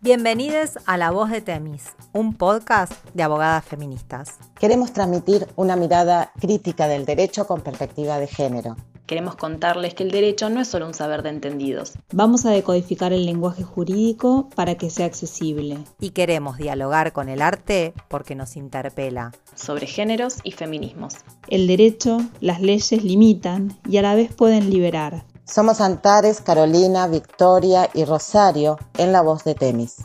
Bienvenidos a La Voz de Temis, un podcast de abogadas feministas. Queremos transmitir una mirada crítica del derecho con perspectiva de género. Queremos contarles que el derecho no es solo un saber de entendidos. Vamos a decodificar el lenguaje jurídico para que sea accesible. Y queremos dialogar con el arte porque nos interpela. Sobre géneros y feminismos. El derecho, las leyes limitan y a la vez pueden liberar. Somos Antares, Carolina, Victoria y Rosario en la voz de Temis.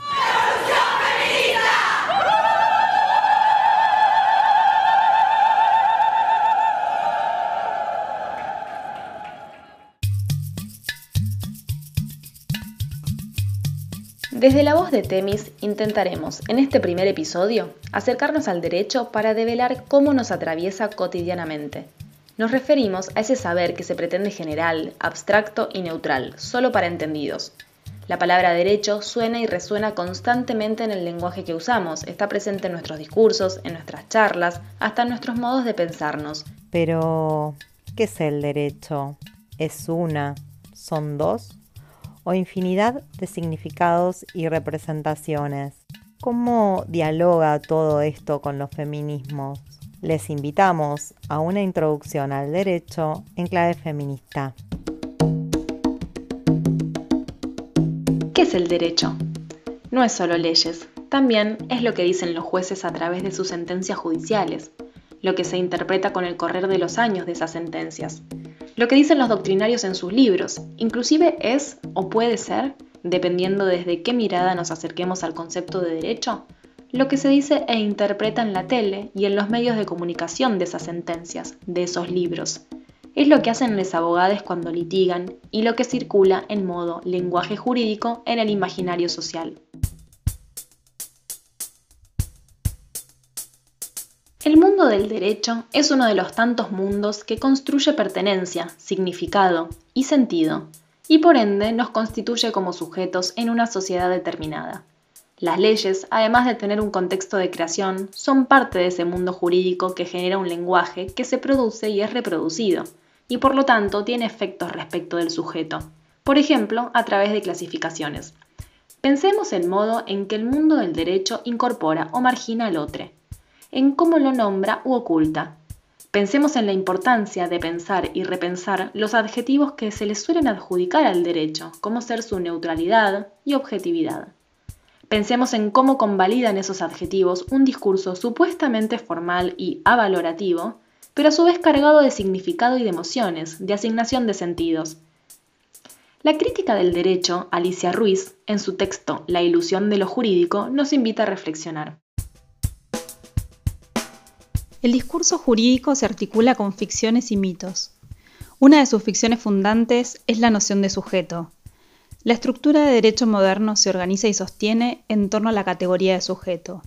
Desde la voz de Temis intentaremos, en este primer episodio, acercarnos al derecho para develar cómo nos atraviesa cotidianamente nos referimos a ese saber que se pretende general, abstracto y neutral, solo para entendidos. La palabra derecho suena y resuena constantemente en el lenguaje que usamos, está presente en nuestros discursos, en nuestras charlas, hasta en nuestros modos de pensarnos. Pero, ¿qué es el derecho? ¿Es una? ¿Son dos? ¿O infinidad de significados y representaciones? ¿Cómo dialoga todo esto con los feminismos? Les invitamos a una introducción al derecho en clave feminista. ¿Qué es el derecho? No es solo leyes, también es lo que dicen los jueces a través de sus sentencias judiciales, lo que se interpreta con el correr de los años de esas sentencias, lo que dicen los doctrinarios en sus libros, inclusive es o puede ser, dependiendo desde qué mirada nos acerquemos al concepto de derecho, lo que se dice e interpreta en la tele y en los medios de comunicación de esas sentencias, de esos libros. Es lo que hacen los abogados cuando litigan y lo que circula en modo lenguaje jurídico en el imaginario social. El mundo del derecho es uno de los tantos mundos que construye pertenencia, significado y sentido, y por ende nos constituye como sujetos en una sociedad determinada. Las leyes, además de tener un contexto de creación, son parte de ese mundo jurídico que genera un lenguaje que se produce y es reproducido, y por lo tanto tiene efectos respecto del sujeto, por ejemplo, a través de clasificaciones. Pensemos el modo en que el mundo del derecho incorpora o margina al otro, en cómo lo nombra u oculta. Pensemos en la importancia de pensar y repensar los adjetivos que se le suelen adjudicar al derecho, como ser su neutralidad y objetividad. Pensemos en cómo convalidan esos adjetivos un discurso supuestamente formal y avalorativo, pero a su vez cargado de significado y de emociones, de asignación de sentidos. La crítica del derecho, Alicia Ruiz, en su texto La ilusión de lo jurídico, nos invita a reflexionar. El discurso jurídico se articula con ficciones y mitos. Una de sus ficciones fundantes es la noción de sujeto, la estructura de derecho moderno se organiza y sostiene en torno a la categoría de sujeto,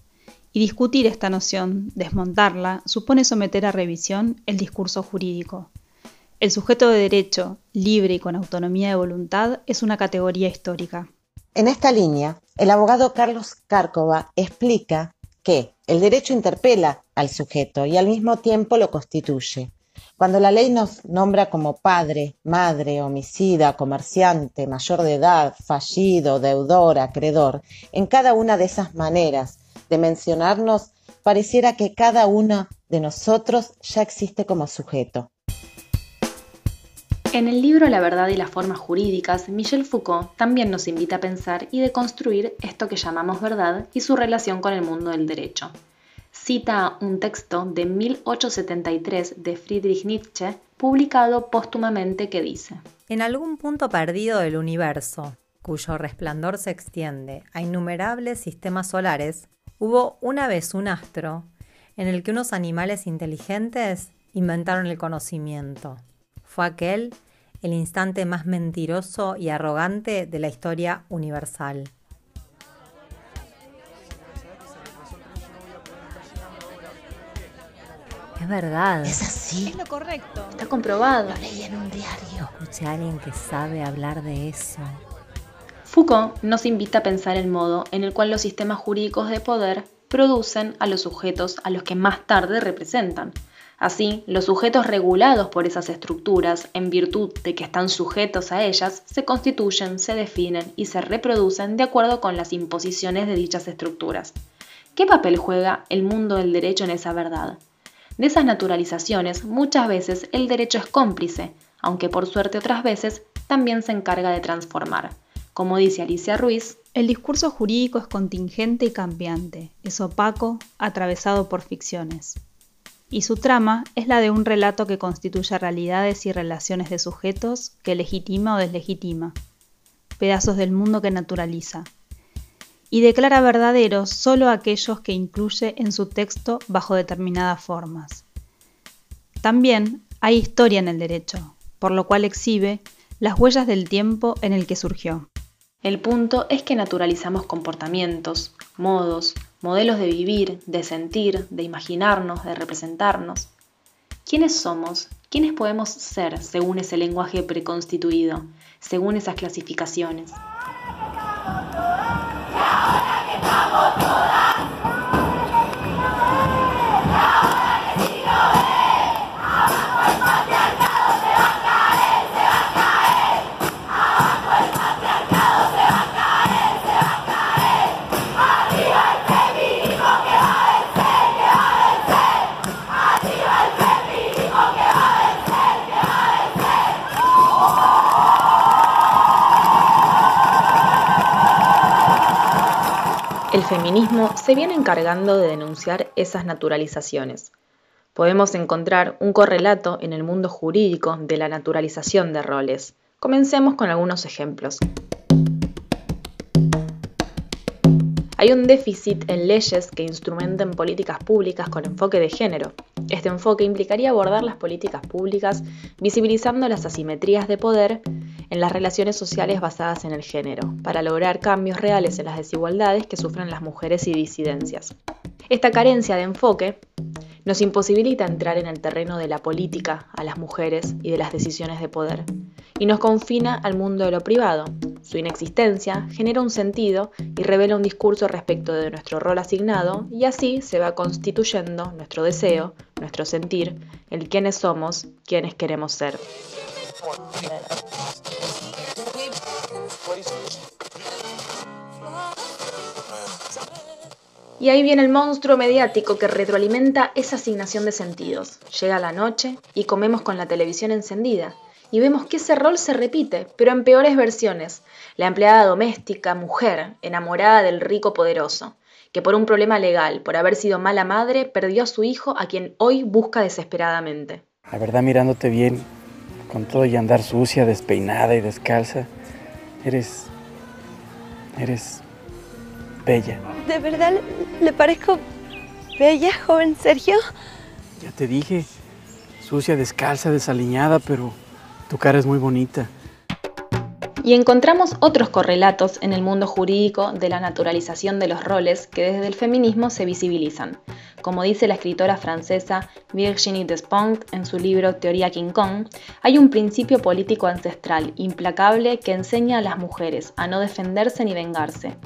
y discutir esta noción, desmontarla, supone someter a revisión el discurso jurídico. El sujeto de derecho, libre y con autonomía de voluntad, es una categoría histórica. En esta línea, el abogado Carlos Cárcova explica que el derecho interpela al sujeto y al mismo tiempo lo constituye. Cuando la ley nos nombra como padre, madre, homicida, comerciante, mayor de edad, fallido, deudor, acreedor, en cada una de esas maneras de mencionarnos, pareciera que cada uno de nosotros ya existe como sujeto. En el libro La verdad y las formas jurídicas, Michel Foucault también nos invita a pensar y deconstruir esto que llamamos verdad y su relación con el mundo del derecho cita un texto de 1873 de Friedrich Nietzsche, publicado póstumamente, que dice, En algún punto perdido del universo, cuyo resplandor se extiende a innumerables sistemas solares, hubo una vez un astro en el que unos animales inteligentes inventaron el conocimiento. Fue aquel el instante más mentiroso y arrogante de la historia universal. Es verdad. Es así. Es lo correcto. Está comprobado. Lo leí en un diario. Escuché a alguien que sabe hablar de eso. Foucault nos invita a pensar el modo en el cual los sistemas jurídicos de poder producen a los sujetos a los que más tarde representan. Así, los sujetos regulados por esas estructuras, en virtud de que están sujetos a ellas, se constituyen, se definen y se reproducen de acuerdo con las imposiciones de dichas estructuras. ¿Qué papel juega el mundo del derecho en esa verdad? De esas naturalizaciones, muchas veces el derecho es cómplice, aunque por suerte otras veces también se encarga de transformar. Como dice Alicia Ruiz, el discurso jurídico es contingente y cambiante, es opaco, atravesado por ficciones. Y su trama es la de un relato que constituye realidades y relaciones de sujetos que legitima o deslegitima, pedazos del mundo que naturaliza, y declara verdaderos solo aquellos que incluye en su texto bajo determinadas formas. También hay historia en el derecho, por lo cual exhibe las huellas del tiempo en el que surgió. El punto es que naturalizamos comportamientos, modos, modelos de vivir, de sentir, de imaginarnos, de representarnos. ¿Quiénes somos? ¿Quiénes podemos ser según ese lenguaje preconstituido, según esas clasificaciones? El feminismo se viene encargando de denunciar esas naturalizaciones. Podemos encontrar un correlato en el mundo jurídico de la naturalización de roles. Comencemos con algunos ejemplos. Hay un déficit en leyes que instrumenten políticas públicas con enfoque de género. Este enfoque implicaría abordar las políticas públicas visibilizando las asimetrías de poder en las relaciones sociales basadas en el género, para lograr cambios reales en las desigualdades que sufren las mujeres y disidencias. Esta carencia de enfoque nos imposibilita entrar en el terreno de la política a las mujeres y de las decisiones de poder, y nos confina al mundo de lo privado. Su inexistencia genera un sentido y revela un discurso respecto de nuestro rol asignado, y así se va constituyendo nuestro deseo, nuestro sentir, el quiénes somos, quiénes queremos ser. Y ahí viene el monstruo mediático que retroalimenta esa asignación de sentidos. Llega la noche y comemos con la televisión encendida y vemos que ese rol se repite, pero en peores versiones. La empleada doméstica, mujer, enamorada del rico poderoso, que por un problema legal, por haber sido mala madre, perdió a su hijo a quien hoy busca desesperadamente. La verdad, mirándote bien, con todo y andar sucia, despeinada y descalza, eres... eres bella. ¿De verdad le parezco bella, joven Sergio? Ya te dije, sucia, descalza, desaliñada, pero tu cara es muy bonita. Y encontramos otros correlatos en el mundo jurídico de la naturalización de los roles que desde el feminismo se visibilizan. Como dice la escritora francesa Virginie Despont en su libro Teoría King Kong, hay un principio político ancestral implacable que enseña a las mujeres a no defenderse ni vengarse.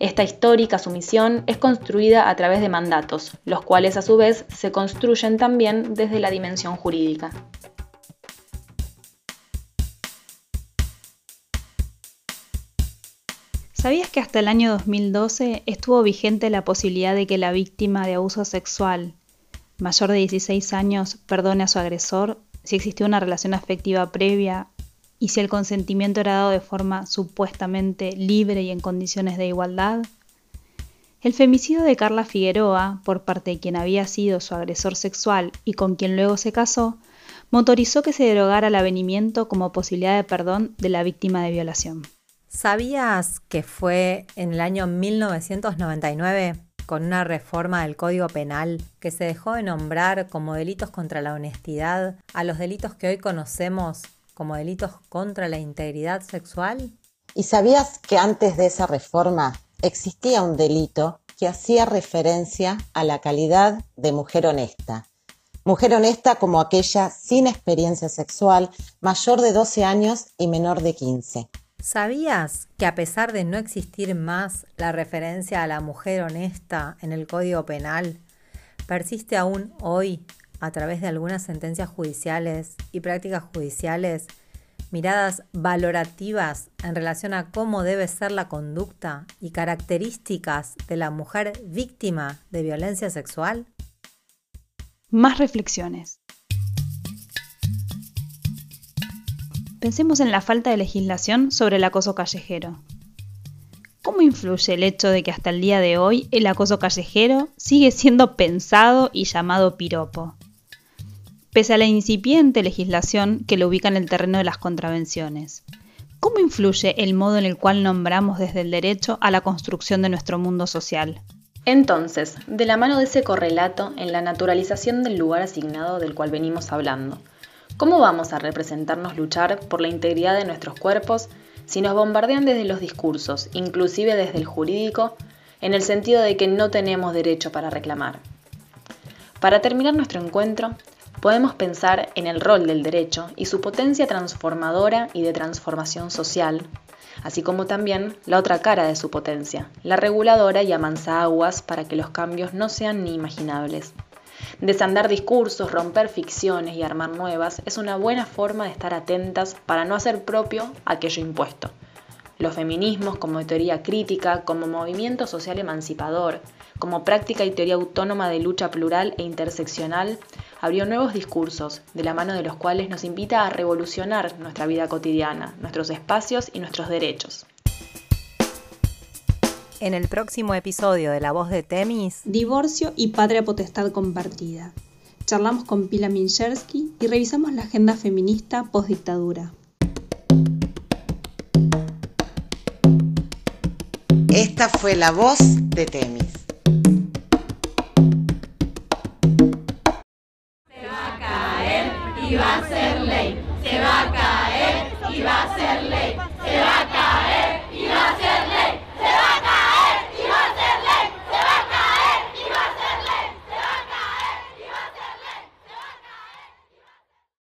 Esta histórica sumisión es construida a través de mandatos, los cuales a su vez se construyen también desde la dimensión jurídica. ¿Sabías que hasta el año 2012 estuvo vigente la posibilidad de que la víctima de abuso sexual mayor de 16 años perdone a su agresor si existió una relación afectiva previa y si el consentimiento era dado de forma supuestamente libre y en condiciones de igualdad? El femicidio de Carla Figueroa, por parte de quien había sido su agresor sexual y con quien luego se casó, motorizó que se derogara el avenimiento como posibilidad de perdón de la víctima de violación. ¿Sabías que fue en el año 1999, con una reforma del Código Penal, que se dejó de nombrar como delitos contra la honestidad a los delitos que hoy conocemos como delitos contra la integridad sexual? ¿Y sabías que antes de esa reforma existía un delito que hacía referencia a la calidad de mujer honesta? Mujer honesta como aquella sin experiencia sexual, mayor de 12 años y menor de 15. ¿Sabías que a pesar de no existir más la referencia a la mujer honesta en el Código Penal, persiste aún hoy a través de algunas sentencias judiciales y prácticas judiciales, miradas valorativas en relación a cómo debe ser la conducta y características de la mujer víctima de violencia sexual? Más reflexiones. Pensemos en la falta de legislación sobre el acoso callejero. ¿Cómo influye el hecho de que hasta el día de hoy el acoso callejero sigue siendo pensado y llamado piropo? Pese a la incipiente legislación que lo ubica en el terreno de las contravenciones, ¿cómo influye el modo en el cual nombramos desde el derecho a la construcción de nuestro mundo social? Entonces, de la mano de ese correlato en la naturalización del lugar asignado del cual venimos hablando, ¿Cómo vamos a representarnos luchar por la integridad de nuestros cuerpos si nos bombardean desde los discursos, inclusive desde el jurídico, en el sentido de que no tenemos derecho para reclamar? Para terminar nuestro encuentro, podemos pensar en el rol del derecho y su potencia transformadora y de transformación social, así como también la otra cara de su potencia, la reguladora y aguas para que los cambios no sean ni imaginables. Desandar discursos, romper ficciones y armar nuevas es una buena forma de estar atentas para no hacer propio aquello impuesto. Los feminismos como teoría crítica, como movimiento social emancipador, como práctica y teoría autónoma de lucha plural e interseccional, abrió nuevos discursos, de la mano de los cuales nos invita a revolucionar nuestra vida cotidiana, nuestros espacios y nuestros derechos. En el próximo episodio de La Voz de Temis, Divorcio y Patria Potestad Compartida. Charlamos con Pila Minchersky y revisamos la agenda feminista postdictadura. Esta fue La Voz de Temis.